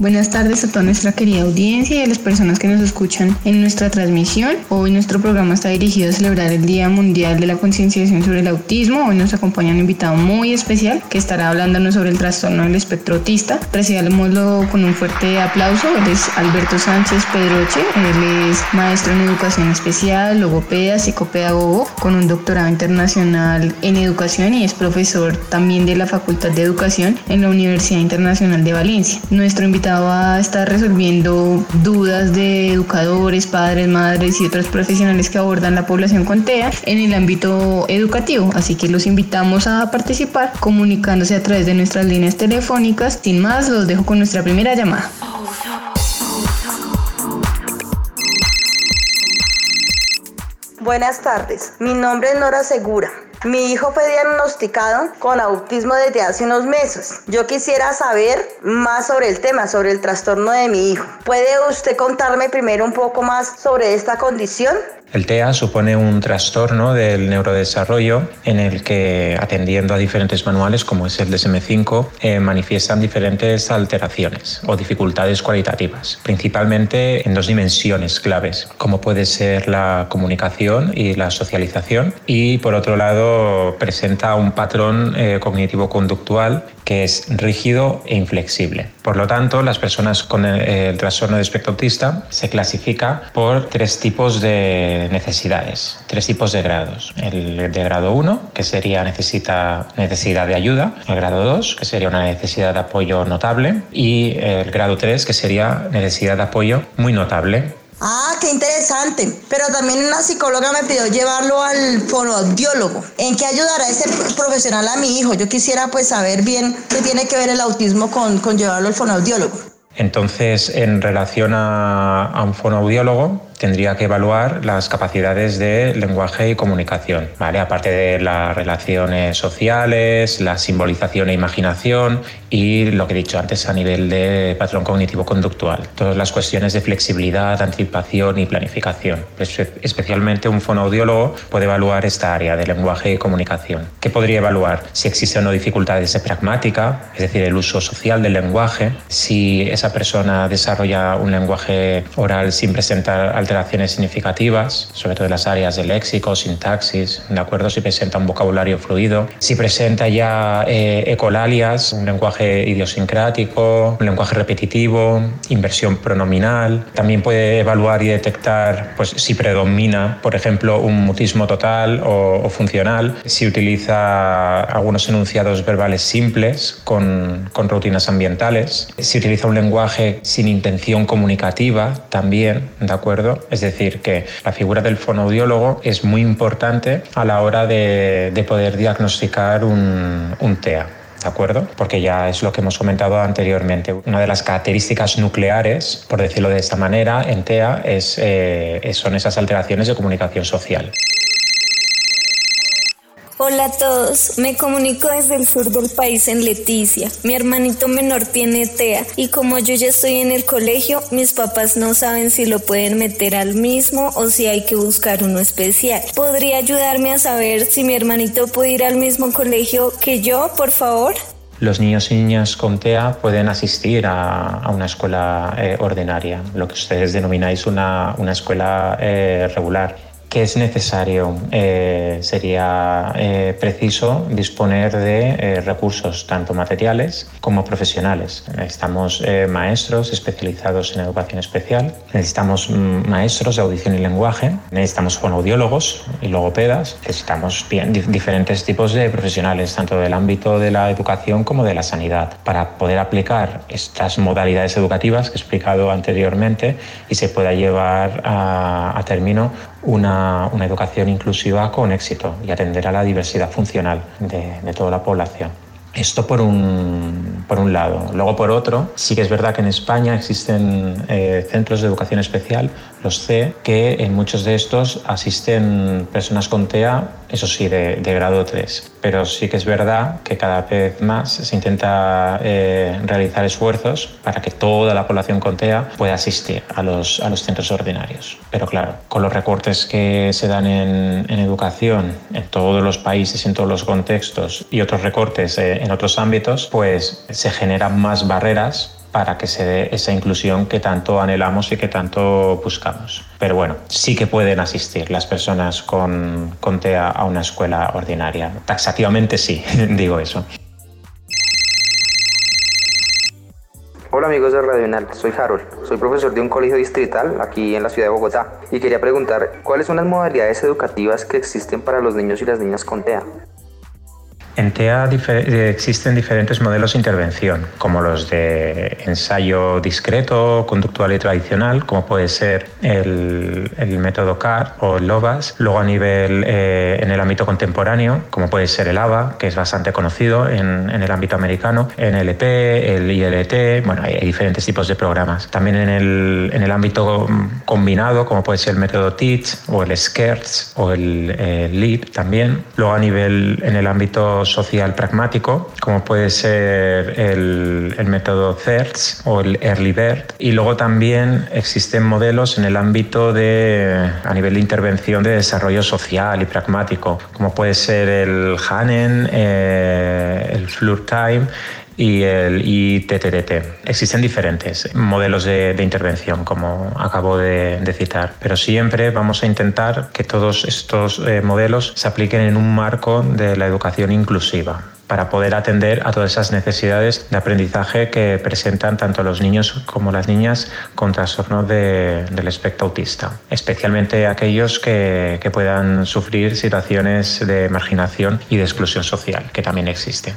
Buenas tardes a toda nuestra querida audiencia y a las personas que nos escuchan en nuestra transmisión. Hoy nuestro programa está dirigido a celebrar el Día Mundial de la Concienciación sobre el Autismo. Hoy nos acompaña un invitado muy especial que estará hablándonos sobre el trastorno del espectro autista. Recibámoslo con un fuerte aplauso. Él es Alberto Sánchez Pedroche. Él es maestro en educación especial, logopeda, psicopedagogo, con un doctorado internacional en educación y es profesor también de la Facultad de Educación en la Universidad Internacional de Valencia. Nuestro invitado va a estar resolviendo dudas de educadores, padres, madres y otros profesionales que abordan la población con TEA en el ámbito educativo. Así que los invitamos a participar comunicándose a través de nuestras líneas telefónicas. Sin más, los dejo con nuestra primera llamada. Buenas tardes, mi nombre es Nora Segura. Mi hijo fue diagnosticado con autismo desde hace unos meses. Yo quisiera saber más sobre el tema, sobre el trastorno de mi hijo. ¿Puede usted contarme primero un poco más sobre esta condición? El TEA supone un trastorno del neurodesarrollo en el que, atendiendo a diferentes manuales, como es el DSM-5, eh, manifiestan diferentes alteraciones o dificultades cualitativas, principalmente en dos dimensiones claves, como puede ser la comunicación y la socialización, y por otro lado presenta un patrón eh, cognitivo-conductual que es rígido e inflexible. Por lo tanto, las personas con el, el trastorno de espectro autista se clasifica por tres tipos de necesidades, tres tipos de grados. El de grado 1, que sería necesidad de ayuda, el grado 2, que sería una necesidad de apoyo notable, y el grado 3, que sería necesidad de apoyo muy notable. Ah, qué interesante. Pero también una psicóloga me pidió llevarlo al fonoaudiólogo. ¿En qué ayudará ese profesional a mi hijo? Yo quisiera pues saber bien qué tiene que ver el autismo con, con llevarlo al fonoaudiólogo. Entonces, en relación a, a un fonoaudiólogo, tendría que evaluar las capacidades de lenguaje y comunicación, ¿vale? aparte de las relaciones sociales, la simbolización e imaginación y lo que he dicho antes a nivel de patrón cognitivo-conductual, todas las cuestiones de flexibilidad, anticipación y planificación. Especialmente un fonoaudiólogo puede evaluar esta área de lenguaje y comunicación. ¿Qué podría evaluar? Si existen o no dificultades de pragmática, es decir, el uso social del lenguaje, si esa persona desarrolla un lenguaje oral sin presentar alteraciones significativas, sobre todo en las áreas de léxico, sintaxis, ¿de acuerdo? Si presenta un vocabulario fluido, si presenta ya eh, ecolalias, un lenguaje idiosincrático, un lenguaje repetitivo, inversión pronominal. También puede evaluar y detectar pues, si predomina, por ejemplo, un mutismo total o, o funcional, si utiliza algunos enunciados verbales simples con, con rutinas ambientales, si utiliza un lenguaje sin intención comunicativa también, ¿de acuerdo? Es decir, que la figura del fonoaudiólogo es muy importante a la hora de, de poder diagnosticar un, un TEA. ¿De acuerdo? Porque ya es lo que hemos comentado anteriormente. Una de las características nucleares, por decirlo de esta manera, en TEA es, eh, son esas alteraciones de comunicación social. Hola a todos, me comunico desde el sur del país en Leticia. Mi hermanito menor tiene TEA y como yo ya estoy en el colegio, mis papás no saben si lo pueden meter al mismo o si hay que buscar uno especial. ¿Podría ayudarme a saber si mi hermanito puede ir al mismo colegio que yo, por favor? Los niños y niñas con TEA pueden asistir a, una escuela eh, ordinaria, lo que ustedes denomináis una, una escuela eh, regular ¿Qué es necesario? Eh, sería eh, preciso disponer de eh, recursos tanto materiales como profesionales. Necesitamos maestros especializados en educación especial, necesitamos mm, maestros de audición y lenguaje, necesitamos fonoaudiólogos y logopedas, necesitamos bien, diferentes tipos de profesionales, tanto del ámbito de la educación como de la sanidad, para poder aplicar estas modalidades educativas que he explicado anteriormente y se pueda llevar a, a término una, una, educación inclusiva con éxito y atender a la diversidad funcional de, de toda la población. Esto por un, por un, lado. Luego, por otro, sí que es verdad que en España existen eh, centros de educación especial, los C, que en muchos de estos asisten personas con TEA, eso sí, de, de grado 3. Pero sí que es verdad que cada vez más se intenta eh, realizar esfuerzos para que toda la población con TEA pueda asistir a los, a los centros ordinarios. Pero claro, con los recortes que se dan en, en educación en todos los países, en todos los contextos y otros recortes eh, en otros ámbitos, pues se generan más barreras para que se dé esa inclusión que tanto anhelamos y que tanto buscamos. Pero bueno, sí que pueden asistir las personas con, con TEA a una escuela ordinaria. Taxativamente sí, digo eso. Hola amigos de Radio Enal, soy Harold, soy profesor de un colegio distrital aquí en la ciudad de Bogotá y quería preguntar cuáles son las modalidades educativas que existen para los niños y las niñas con TEA. En TEA existen diferentes modelos de intervención, como los de ensayo discreto, conductual y tradicional, como puede ser el, el método CAR o el LOVAS. Luego a nivel eh, en el ámbito contemporáneo, como puede ser el ABA, que es bastante conocido en, en el ámbito americano, en el ILT, bueno, hay, hay, diferentes tipos de programas. También en el, en el ámbito combinado, como puede ser el método TEACH o el SCARES o el, el LEAP también. Luego a nivel en el ámbito social pragmático, como puede ser el, el método CERTS o el Early Bird. Y luego también existen modelos en el ámbito de, a nivel de intervención de desarrollo social y pragmático, como puede ser el HANEN, eh, el FLUR Time y el ITTT. Existen diferentes modelos de, intervención, como acabo de, citar, pero siempre vamos a intentar que todos estos eh, modelos se apliquen en un marco de la educación inclusiva para poder atender a todas esas necesidades de aprendizaje que presentan tanto los niños como las niñas con trastorno de, del espectro autista, especialmente aquellos que, que puedan sufrir situaciones de marginación y de exclusión social, que también existen.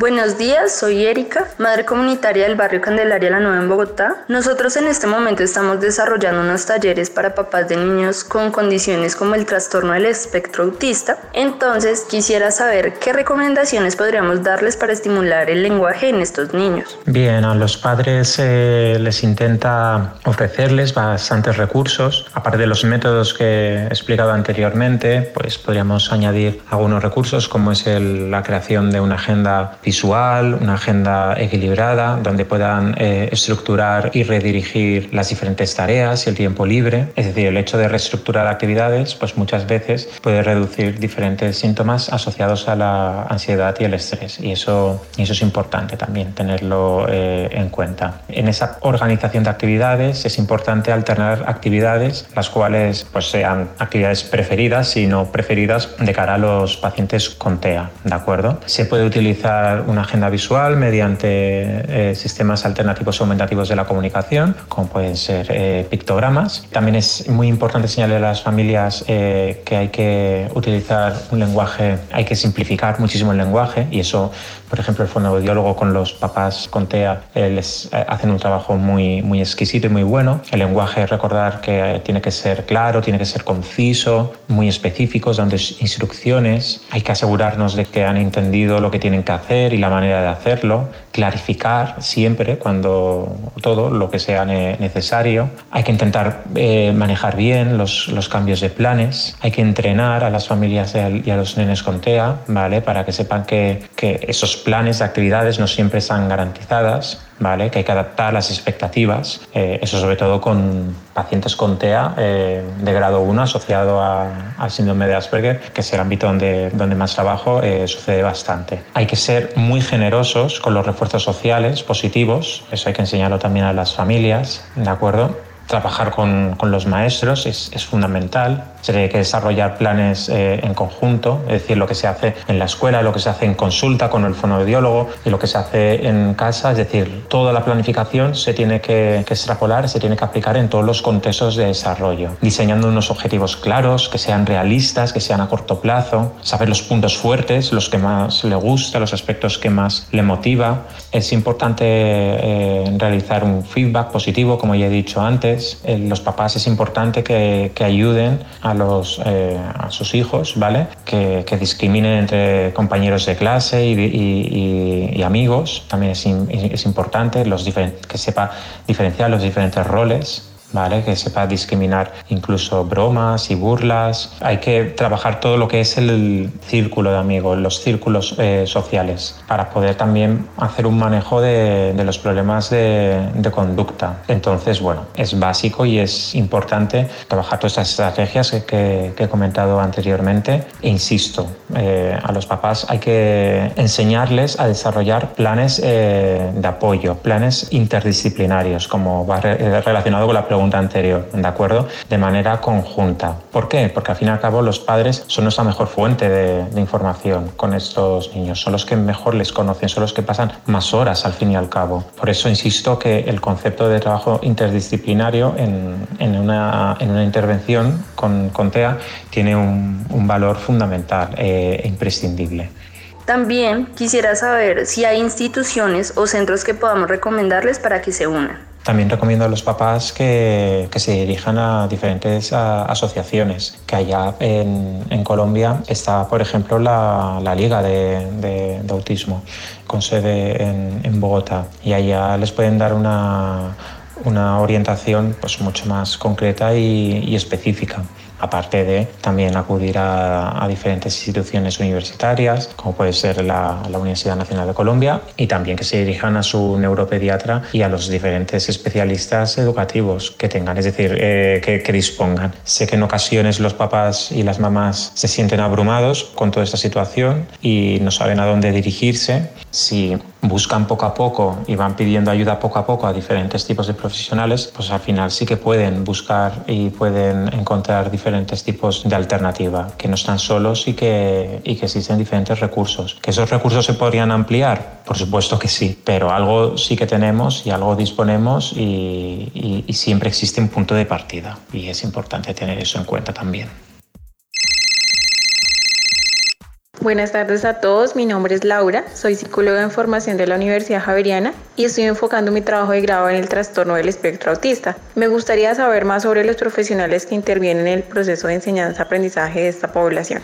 Buenos días, soy Erika, madre comunitaria del barrio Candelaria La Nueva en Bogotá. Nosotros en este momento estamos desarrollando unos talleres para papás de niños con condiciones como el trastorno del espectro autista. Entonces quisiera saber qué recomendaciones podríamos darles para estimular el lenguaje en estos niños. Bien, a los padres eh, les intenta ofrecerles bastantes recursos. Aparte de los métodos que he explicado anteriormente, pues podríamos añadir algunos recursos como es la creación de una agenda visual, una agenda equilibrada, donde puedan eh, estructurar y redirigir las diferentes tareas y el tiempo libre. Es decir, el hecho de reestructurar actividades, pues muchas veces puede reducir diferentes síntomas asociados a la ansiedad y el estrés. Y eso, y eso es importante también tenerlo eh, en cuenta. En esa organización de actividades es importante alternar actividades, las cuales pues, sean actividades preferidas y no preferidas de cara a los pacientes con TEA. ¿De acuerdo? Se puede utilizar una agenda visual mediante eh, sistemas alternativos aumentativos de la comunicación, como pueden ser eh, pictogramas. También es muy importante señalar a las familias eh, que hay que utilizar un lenguaje, hay que simplificar muchísimo el lenguaje y eso, por ejemplo, el fonoaudiólogo con los papás con TEA les hacen un trabajo muy, muy exquisito y muy bueno. El lenguaje, recordar que tiene que ser claro, tiene que ser conciso, muy específico, dando instrucciones. Hay que asegurarnos de que han entendido lo que tienen que hacer y la manera de hacerlo, clarificar siempre cuando todo lo que sea necesario. Hay que intentar eh, manejar bien los, los, cambios de planes, hay que entrenar a las familias y a los nenes con TEA, ¿vale? Para que sepan que, que esos planes de actividades no siempre están garantizadas ¿vale? que hay que adaptar las expectativas, eh, eso sobre todo con pacientes con TEA eh, de grado 1 asociado al síndrome de Asperger, que es el ámbito donde, donde más trabajo, eh, sucede bastante. Hay que ser muy generosos con los refuerzos sociales positivos, eso hay que enseñarlo también a las familias, ¿de acuerdo? trabajar con, con los maestros es, es, fundamental. Se tiene que desarrollar planes eh, en conjunto, es decir, lo que se hace en la escuela, lo que se hace en consulta con el fonoaudiólogo y lo que se hace en casa, es decir, toda la planificación se tiene que, que extrapolar, se tiene que aplicar en todos los contextos de desarrollo, diseñando unos objetivos claros, que sean realistas, que sean a corto plazo, saber los puntos fuertes, los que más le gusta, los aspectos que más le motiva. Es importante eh, realizar un feedback positivo, como ya he dicho antes. Eh, los papás es importante que, que ayuden a, los, eh, a sus hijos, ¿vale? Que, que, discriminen entre compañeros de clase y, y, amigos. También es, es importante los que sepa diferenciar los diferentes roles ¿vale? que sepa discriminar incluso bromas y burlas. Hay que trabajar todo lo que es el círculo de amigos, los círculos eh, sociales, para poder también hacer un manejo de, de los problemas de, de, conducta. Entonces, bueno, es básico y es importante trabajar todas estas estrategias que, que, que he comentado anteriormente. E insisto, eh, a los papás hay que enseñarles a desarrollar planes eh, de apoyo, planes interdisciplinarios, como va re relacionado con la pregunta pregunta anterior, ¿de acuerdo? De manera conjunta. ¿Por qué? Porque al fin y al cabo los padres son nuestra mejor fuente de, de, información con estos niños, son los que mejor les conocen, son los que pasan más horas al fin y al cabo. Por eso insisto que el concepto de trabajo interdisciplinario en, en, una, en una, intervención con, con, TEA tiene un, un valor fundamental eh, e imprescindible. También quisiera saber si hay instituciones o centros que podamos recomendarles para que se unan. También recomiendo a los papás que, que se dirijan a diferentes a, asociaciones, que allá en, en, Colombia está, por ejemplo, la, la Liga de, de, de, Autismo, con sede en, en, Bogotá, y allá les pueden dar una, una orientación pues, mucho más concreta y, y específica aparte de también acudir a, diferentes instituciones universitarias, como puede ser la, la, Universidad Nacional de Colombia, y también que se dirijan a su neuropediatra y a los diferentes especialistas educativos que tengan, es decir, eh, que, que, dispongan. Sé que en ocasiones los papás y las mamás se sienten abrumados con toda esta situación y no saben a dónde dirigirse. Si buscan poco a poco y van pidiendo ayuda poco a poco a diferentes tipos de profesionales, pues al final sí que pueden buscar y pueden encontrar diferentes tipos de alternativa, que no están solos y que, y que existen diferentes recursos. ¿Que esos recursos se podrían ampliar? Por supuesto que sí, pero algo sí que tenemos y algo disponemos y, y, y siempre existe un punto de partida y es importante tener eso en cuenta también. Buenas tardes a todos, mi nombre es Laura, soy psicóloga en formación de la Universidad Javeriana y estoy enfocando mi trabajo de grado en el trastorno del espectro autista. Me gustaría saber más sobre los profesionales que intervienen en el proceso de enseñanza-aprendizaje de esta población.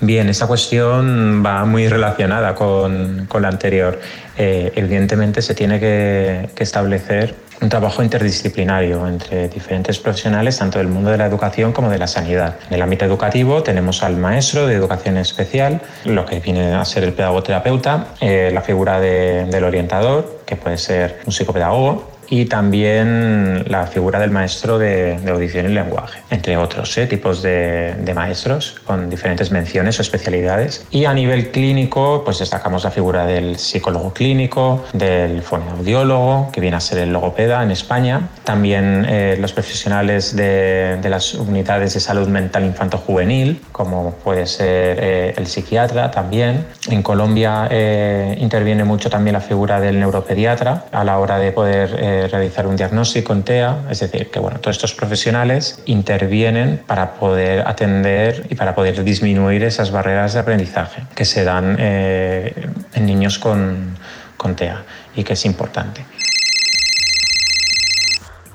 Bien, esta cuestión va muy relacionada con, con la anterior. Eh, evidentemente se tiene que, que establecer un trabajo interdisciplinario entre diferentes profesionales, tanto del mundo de la educación como de la sanidad. En el ámbito educativo tenemos al maestro de educación especial, lo que viene a ser el pedagoterapeuta, eh, la figura de, del orientador, que puede ser un psicopedagogo, y también la figura del maestro de, de audición y lenguaje, entre otros ¿eh? tipos de, de, maestros con diferentes menciones o especialidades. Y a nivel clínico, pues destacamos la figura del psicólogo clínico, del fonoaudiólogo, que viene a ser el logopeda en España, también eh, los profesionales de, de, las unidades de salud mental infanto-juvenil, como puede ser eh, el psiquiatra también. En Colombia eh, interviene mucho también la figura del neuropediatra a la hora de poder realizar un diagnóstico en TEA, es decir, que bueno, todos estos profesionales intervienen para poder atender y para poder disminuir esas barreras de aprendizaje que se dan eh, en niños con, con TEA y que es importante.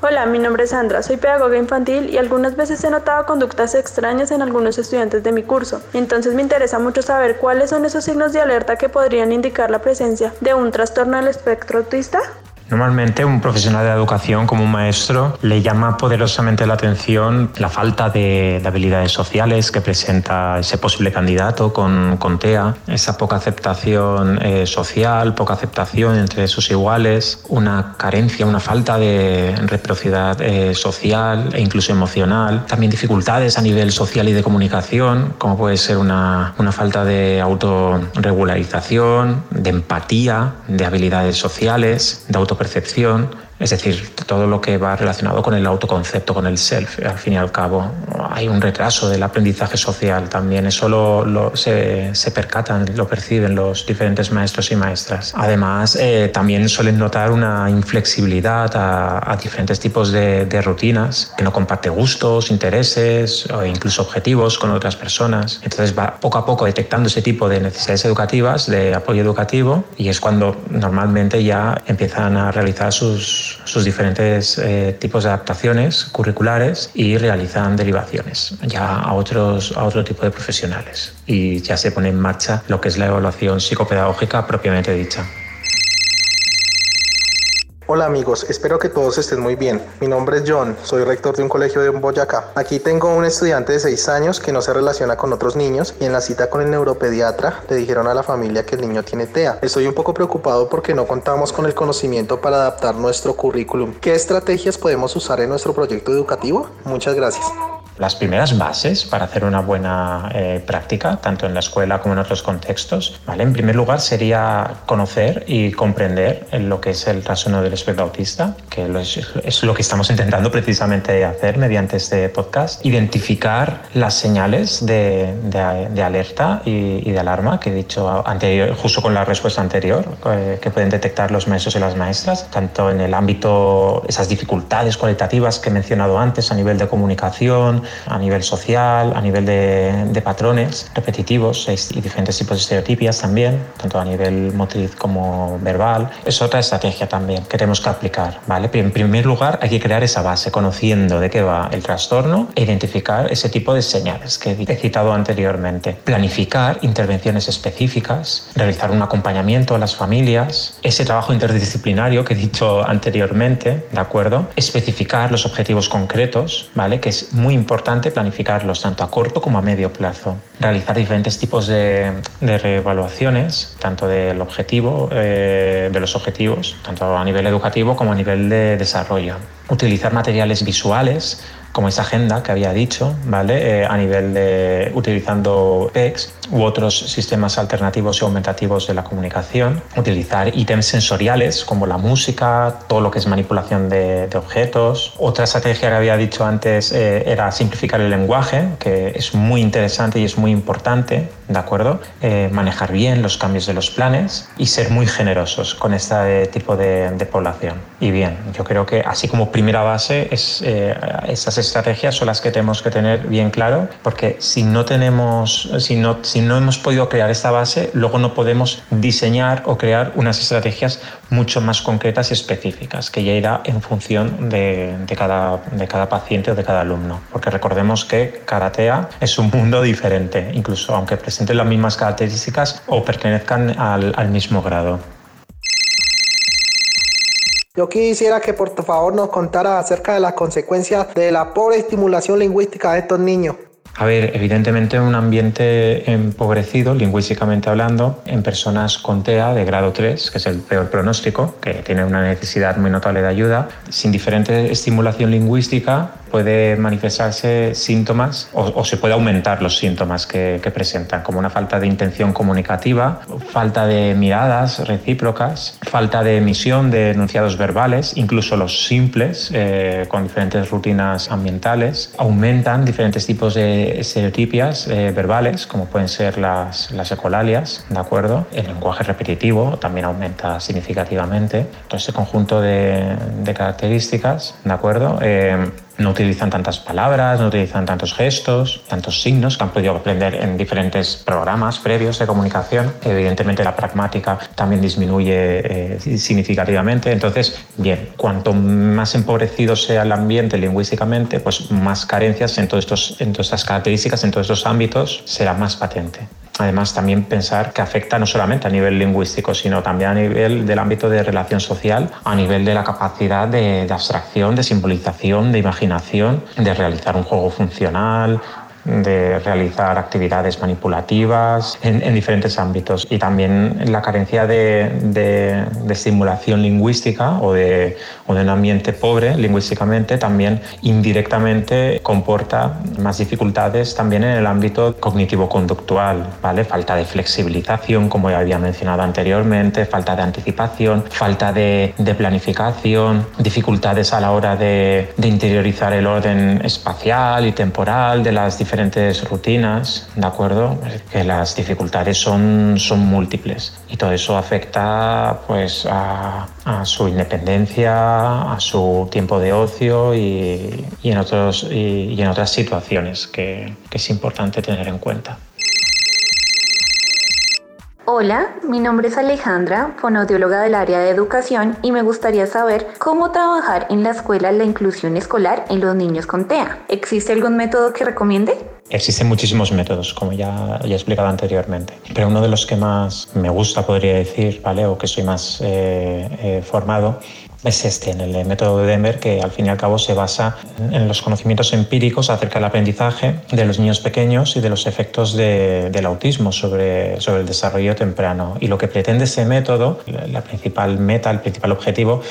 Hola, mi nombre es Sandra, soy pedagoga infantil y algunas veces he notado conductas extrañas en algunos estudiantes de mi curso. Entonces me interesa mucho saber cuáles son esos signos de alerta que podrían indicar la presencia de un trastorno del espectro autista. Normalmente un profesional de la educación como un maestro le llama poderosamente la atención la falta de, de habilidades sociales que presenta ese posible candidato con, con TEA, esa poca aceptación eh, social, poca aceptación entre sus iguales, una carencia, una falta de reciprocidad eh, social e incluso emocional, también dificultades a nivel social y de comunicación, como puede ser una, una falta de autorregularización, de empatía, de habilidades sociales, de auto percepción Es decir, todo lo que va relacionado con el autoconcepto, con el self. Al fin y al cabo, hay un retraso del aprendizaje social también. Eso lo, se, se, percatan, lo perciben los diferentes maestros y maestras. Además, eh, también suelen notar una inflexibilidad a, a diferentes tipos de, de, rutinas, que no comparte gustos, intereses o incluso objetivos con otras personas. Entonces va poco a poco detectando ese tipo de necesidades educativas, de apoyo educativo, y es cuando normalmente ya empiezan a realizar sus, sus diferentes eh, tipos de adaptaciones curriculares y realizan derivaciones ya a, otros, a otro tipo de profesionales. Y ya se pone en marcha lo que es la evaluación psicopedagógica propiamente dicha. Hola amigos, espero que todos estén muy bien. Mi nombre es John, soy rector de un colegio de Boyacá. Aquí tengo un estudiante de 6 años que no se relaciona con otros niños y en la cita con el neuropediatra le dijeron a la familia que el niño tiene TEA. Estoy un poco preocupado porque no contamos con el conocimiento para adaptar nuestro currículum. ¿Qué estrategias podemos usar en nuestro proyecto educativo? Muchas gracias. Las primeras bases para hacer una buena eh, práctica, tanto en la escuela como en otros contextos, ¿vale? en primer lugar sería conocer y comprender lo que es el trastorno del espectro autista, que es, lo que estamos intentando precisamente hacer mediante este podcast, identificar las señales de, alerta y, de alarma que he dicho anterior, justo con la respuesta anterior, eh, que pueden detectar los maestros y las maestras, tanto en el ámbito, esas dificultades cualitativas que he mencionado antes a nivel de comunicación, a nivel social, a nivel de, patrones repetitivos y diferentes tipos de estereotipias también, tanto a nivel motriz como verbal. Es otra estrategia también que tenemos que aplicar. ¿vale? En primer lugar, hay que crear esa base, conociendo de qué va el trastorno e identificar ese tipo de señales que he citado anteriormente. Planificar intervenciones específicas, realizar un acompañamiento a las familias, ese trabajo interdisciplinario que he dicho anteriormente, ¿de acuerdo? Especificar los objetivos concretos, ¿vale? Que es muy importante importante planificarlos tanto a corto como a medio plazo. Realizar diferentes tipos de, de reevaluaciones, tanto del objetivo, eh, de los objetivos, tanto a nivel educativo como a nivel de desarrollo. Utilizar materiales visuales como esa agenda que había dicho, ¿vale? Eh, a nivel de utilizando PEX u otros sistemas alternativos y aumentativos de la comunicación, utilizar ítems sensoriales como la música, todo lo que es manipulación de, objetos. Otra estrategia que había dicho antes eh, era simplificar el lenguaje, que es muy interesante y es muy importante, ¿de acuerdo? Eh, manejar bien los cambios de los planes y ser muy generosos con este tipo de, población. Y bien, yo creo que así como primera base es esas estrategias son las que tenemos que tener bien claro, porque si no tenemos, si no, si no hemos podido crear esta base, luego no podemos diseñar o crear unas estrategias mucho más concretas y específicas, que ya irá en función de, cada, de cada paciente o de cada alumno. Porque recordemos que Karatea es un mundo diferente, incluso aunque presenten las mismas características o pertenezcan al mismo grado. Yo quisiera que por favor nos contara acerca de las consecuencias de la pobre estimulación lingüística de estos niños. A ver, evidentemente un ambiente empobrecido, lingüísticamente hablando, en personas con TEA de grado 3, que es el peor pronóstico, que tiene una necesidad muy notable de ayuda, sin diferente estimulación lingüística, puede manifestarse síntomas o, se puede aumentar los síntomas que, presentan, como una falta de intención comunicativa, falta de miradas recíprocas, falta de emisión de enunciados verbales, incluso los simples, eh, con diferentes rutinas ambientales, aumentan diferentes tipos de estereotipias eh, verbales, como pueden ser las, las ecolalias, ¿de acuerdo? El lenguaje repetitivo también aumenta significativamente. Todo este conjunto de, de características, ¿de acuerdo? Eh, no utilizan tantas palabras, no utilizan tantos gestos, tantos signos que han podido aprender en diferentes programas previos de comunicación. Evidentemente la pragmática también disminuye eh, significativamente. Entonces, bien, cuanto más empobrecido sea el ambiente lingüísticamente, pues más carencias en, todos estos, en todas estas características, en todos estos ámbitos, será más patente. Además, también pensar que afecta no solamente a nivel lingüístico, sino también a nivel del ámbito de relación social, a nivel de la capacidad de, abstracción, de simbolización, de imaginación, de realizar un juego funcional, de realizar actividades manipulativas en, diferentes ámbitos y también la carencia de, de, estimulación lingüística o de, o de, un ambiente pobre lingüísticamente también indirectamente comporta más dificultades también en el ámbito cognitivo-conductual, ¿vale? Falta de flexibilización, como ya había mencionado anteriormente, falta de anticipación, falta de, planificación, dificultades a la hora de, de interiorizar el orden espacial y temporal de las diferentes diferentes rutinas, ¿de acuerdo? Que las dificultades son, son múltiples y todo eso afecta pues a, su independencia, a su tiempo de ocio y, en, otros, y, en otras situaciones que, que es importante tener en cuenta. Hola, mi nombre es Alejandra, fonoaudióloga del área de educación y me gustaría saber cómo trabajar en la escuela la inclusión escolar en los niños con TEA. ¿Existe algún método que recomiende? Existen muchísimos métodos, como ya, ya he explicado anteriormente, pero uno de los que más me gusta, podría decir, ¿vale? o que soy más eh, eh, formado, es este, en el método de Denver, que al fin y al cabo se basa en los conocimientos empíricos acerca del aprendizaje de los niños pequeños y de los efectos del autismo sobre, sobre el desarrollo temprano. Y lo que pretende ese método, la principal meta, el principal objetivo,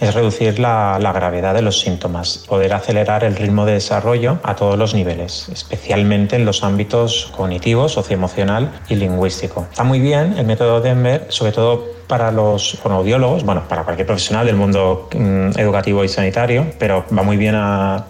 es reducir la, gravedad de los síntomas, poder acelerar el ritmo de desarrollo a todos los niveles, especialmente en los ámbitos cognitivo, socioemocional y lingüístico. Está muy bien el método Denver, sobre todo para los fonoaudiólogos, bueno, para cualquier profesional del mundo mm, educativo y sanitario, pero va muy bien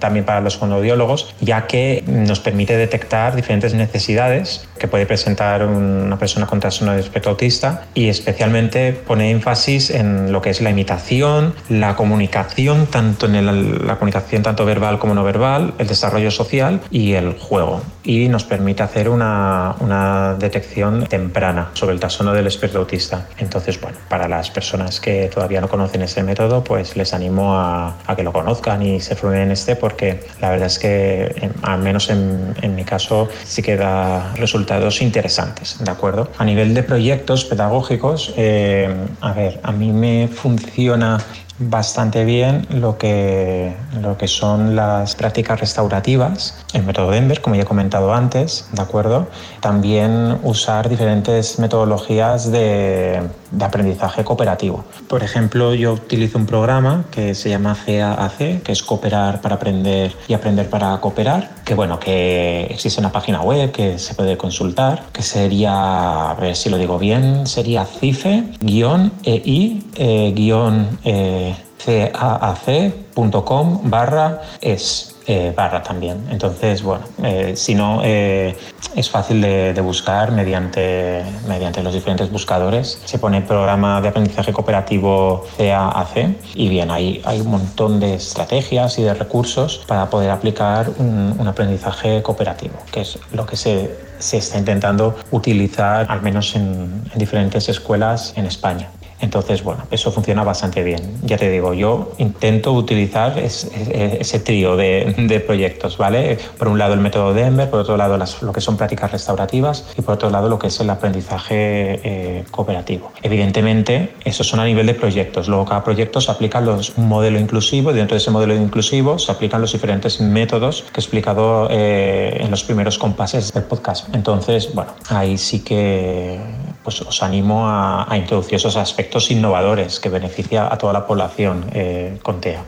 también para los fonoaudiólogos, ya que nos permite detectar diferentes necesidades que puede presentar una persona con trastorno de espectro autista y especialmente pone énfasis en lo que es la imitación, la comunicación, tanto en la comunicación tanto verbal como no verbal, el desarrollo social y el juego. Y nos permite hacer una, una detección temprana sobre el trastorno del espectro autista. Entonces, bueno, para las personas que todavía no conocen ese método, pues les animo a, que lo conozcan y se formen en este porque la verdad es que, al menos en, mi caso, sí que da resultados interesantes, ¿de acuerdo? A nivel de proyectos pedagógicos, eh, a ver, a mí me funciona bastante bien lo que, lo que son las prácticas restaurativas, el método Denver, como ya he comentado antes, ¿de acuerdo? También usar diferentes metodologías de, de aprendizaje cooperativo. Por ejemplo, yo utilizo un programa que se llama CAAC, que es Cooperar para Aprender y Aprender para Cooperar, que bueno, que existe una página web que se puede consultar, que sería, a ver si lo digo bien, sería CIFE-EI-CAAC.com barra es eh, barra también. Entonces, bueno, eh, si no, eh, es fácil de, buscar mediante, mediante los diferentes buscadores. Se pone programa de aprendizaje cooperativo CAAC y bien, ahí hay un montón de estrategias y de recursos para poder aplicar un, aprendizaje cooperativo, que es lo que se, se está intentando utilizar al menos en diferentes escuelas en España. Entonces, bueno, eso funciona bastante bien. Ya te digo, yo intento utilizar ese, trío de, proyectos, ¿vale? Por un lado el método Denver, por otro lado lo que son prácticas restaurativas y por otro lado lo que es el aprendizaje eh, cooperativo. Evidentemente, esos son a nivel de proyectos. Luego cada proyecto se aplica los, un modelo inclusivo y dentro de ese modelo inclusivo se aplican los diferentes métodos que he explicado eh, en los primeros compases del podcast. Entonces, bueno, ahí sí que pues os animo a, introducir esos aspectos innovadores que beneficia a toda la población eh, con TEA.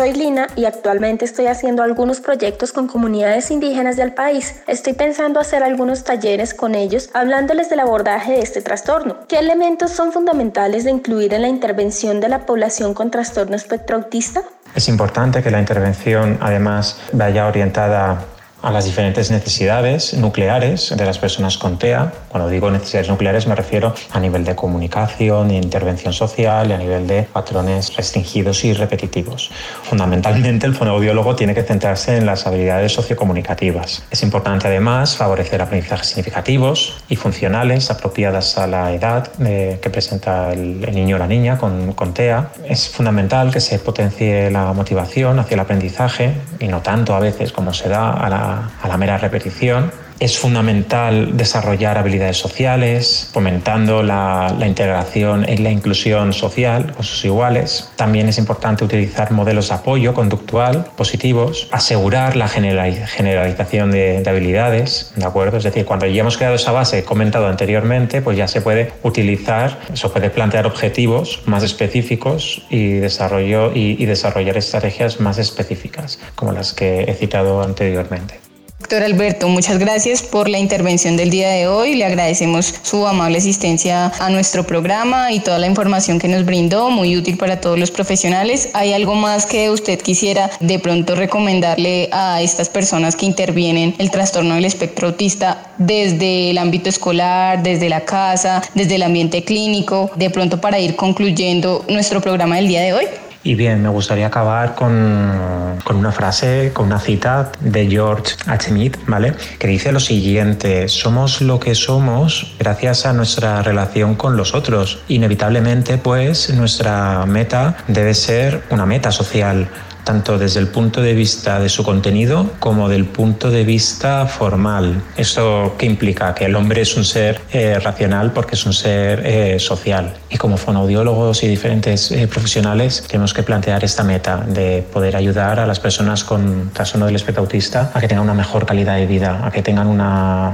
Soy Lina y actualmente estoy haciendo algunos proyectos con comunidades indígenas del país. Estoy pensando hacer algunos talleres con ellos hablándoles del abordaje de este trastorno. ¿Qué elementos son fundamentales de incluir en la intervención de la población con trastorno espectro autista? Es importante que la intervención además vaya orientada a las diferentes necesidades nucleares de las personas con TEA. Cuando digo necesidades nucleares me refiero a nivel de comunicación, intervención social y a nivel de patrones restringidos y repetitivos. Fundamentalmente el fonoaudiólogo tiene que centrarse en las habilidades sociocomunicativas. Es importante además favorecer aprendizajes significativos y funcionales apropiadas a la edad eh, que presenta el, niño o la niña con, con TEA. Es fundamental que se potencie la motivación hacia el aprendizaje y no tanto a veces como se da a la a la mera repetición Es fundamental desarrollar habilidades sociales, fomentando la, integración y la inclusión social con sus iguales. También es importante utilizar modelos de apoyo conductual positivos, asegurar la generalización de, de habilidades, ¿de acuerdo? Es decir, cuando ya hemos creado esa base comentado anteriormente, pues ya se puede utilizar, se puede plantear objetivos más específicos y, desarrollo, y desarrollar estrategias más específicas, como las que he citado anteriormente. Doctor Alberto, muchas gracias por la intervención del día de hoy. Le agradecemos su amable asistencia a nuestro programa y toda la información que nos brindó, muy útil para todos los profesionales. ¿Hay algo más que usted quisiera de pronto recomendarle a estas personas que intervienen el trastorno del espectro autista desde el ámbito escolar, desde la casa, desde el ambiente clínico, de pronto para ir concluyendo nuestro programa del día de hoy? Y bien, me gustaría acabar con, con, una frase, con una cita de George H. ¿vale? Que dice lo siguiente, somos lo que somos gracias a nuestra relación con los otros. Inevitablemente, pues, nuestra meta debe ser una meta social tanto desde el punto de vista de su contenido como del punto de vista formal. ¿Esto qué implica? Que el hombre es un ser eh, racional porque es un ser eh, social. Y como fonoaudiólogos y diferentes eh, profesionales tenemos que plantear esta meta de poder ayudar a las personas con trastorno del espectro autista a que tengan una mejor calidad de vida, a que tengan una...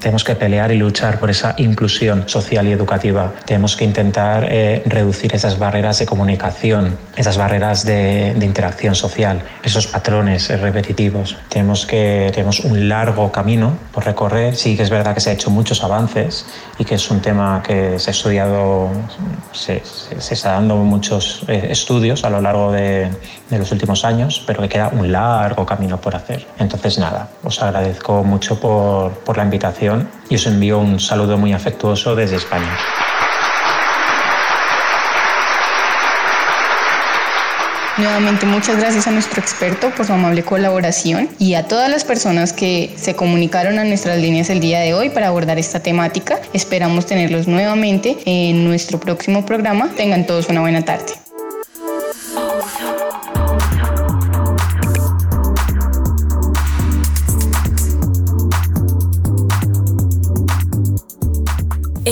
tenemos que pelear y luchar por esa inclusión social y educativa. Tenemos que intentar reducir esas barreras de comunicación, esas barreras de, interacción social, esos patrones repetitivos. Tenemos, que, tenemos un largo camino por recorrer. Sí que es verdad que se ha hecho muchos avances y que es un tema que se ha estudiado, se, se está dando muchos eh, estudios a lo largo de, de los últimos años, pero que queda un largo camino por hacer. Entonces, nada, os agradezco mucho por, por la invitación y os envío un saludo muy afectuoso desde España. Nuevamente muchas gracias a nuestro experto por su amable colaboración y a todas las personas que se comunicaron a nuestras líneas el día de hoy para abordar esta temática. Esperamos tenerlos nuevamente en nuestro próximo programa. Tengan todos una buena tarde.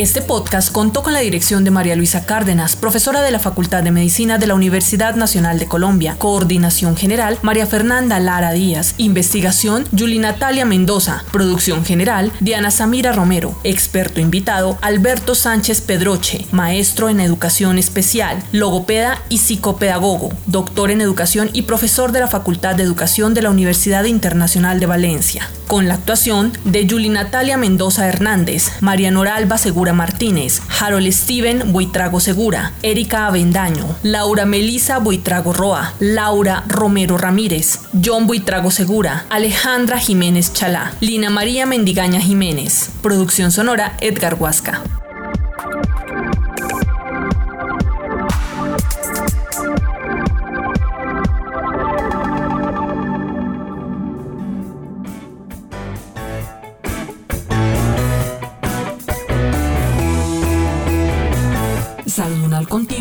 Este podcast contó con la dirección de María Luisa Cárdenas, profesora de la Facultad de Medicina de la Universidad Nacional de Colombia. Coordinación general, María Fernanda Lara Díaz. Investigación, Yuli Natalia Mendoza. Producción general, Diana Samira Romero. Experto invitado, Alberto Sánchez Pedroche, maestro en educación especial, logopeda y psicopedagogo, doctor en educación y profesor de la Facultad de Educación de la Universidad Internacional de Valencia. Con la actuación de Yuli Natalia Mendoza Hernández, María Noralba Segura Martínez, Harold Steven Buitrago Segura, Erika Avendaño, Laura Melisa Buitrago Roa, Laura Romero Ramírez, John Buitrago Segura, Alejandra Jiménez Chalá, Lina María Mendigaña Jiménez. Producción sonora Edgar Huasca.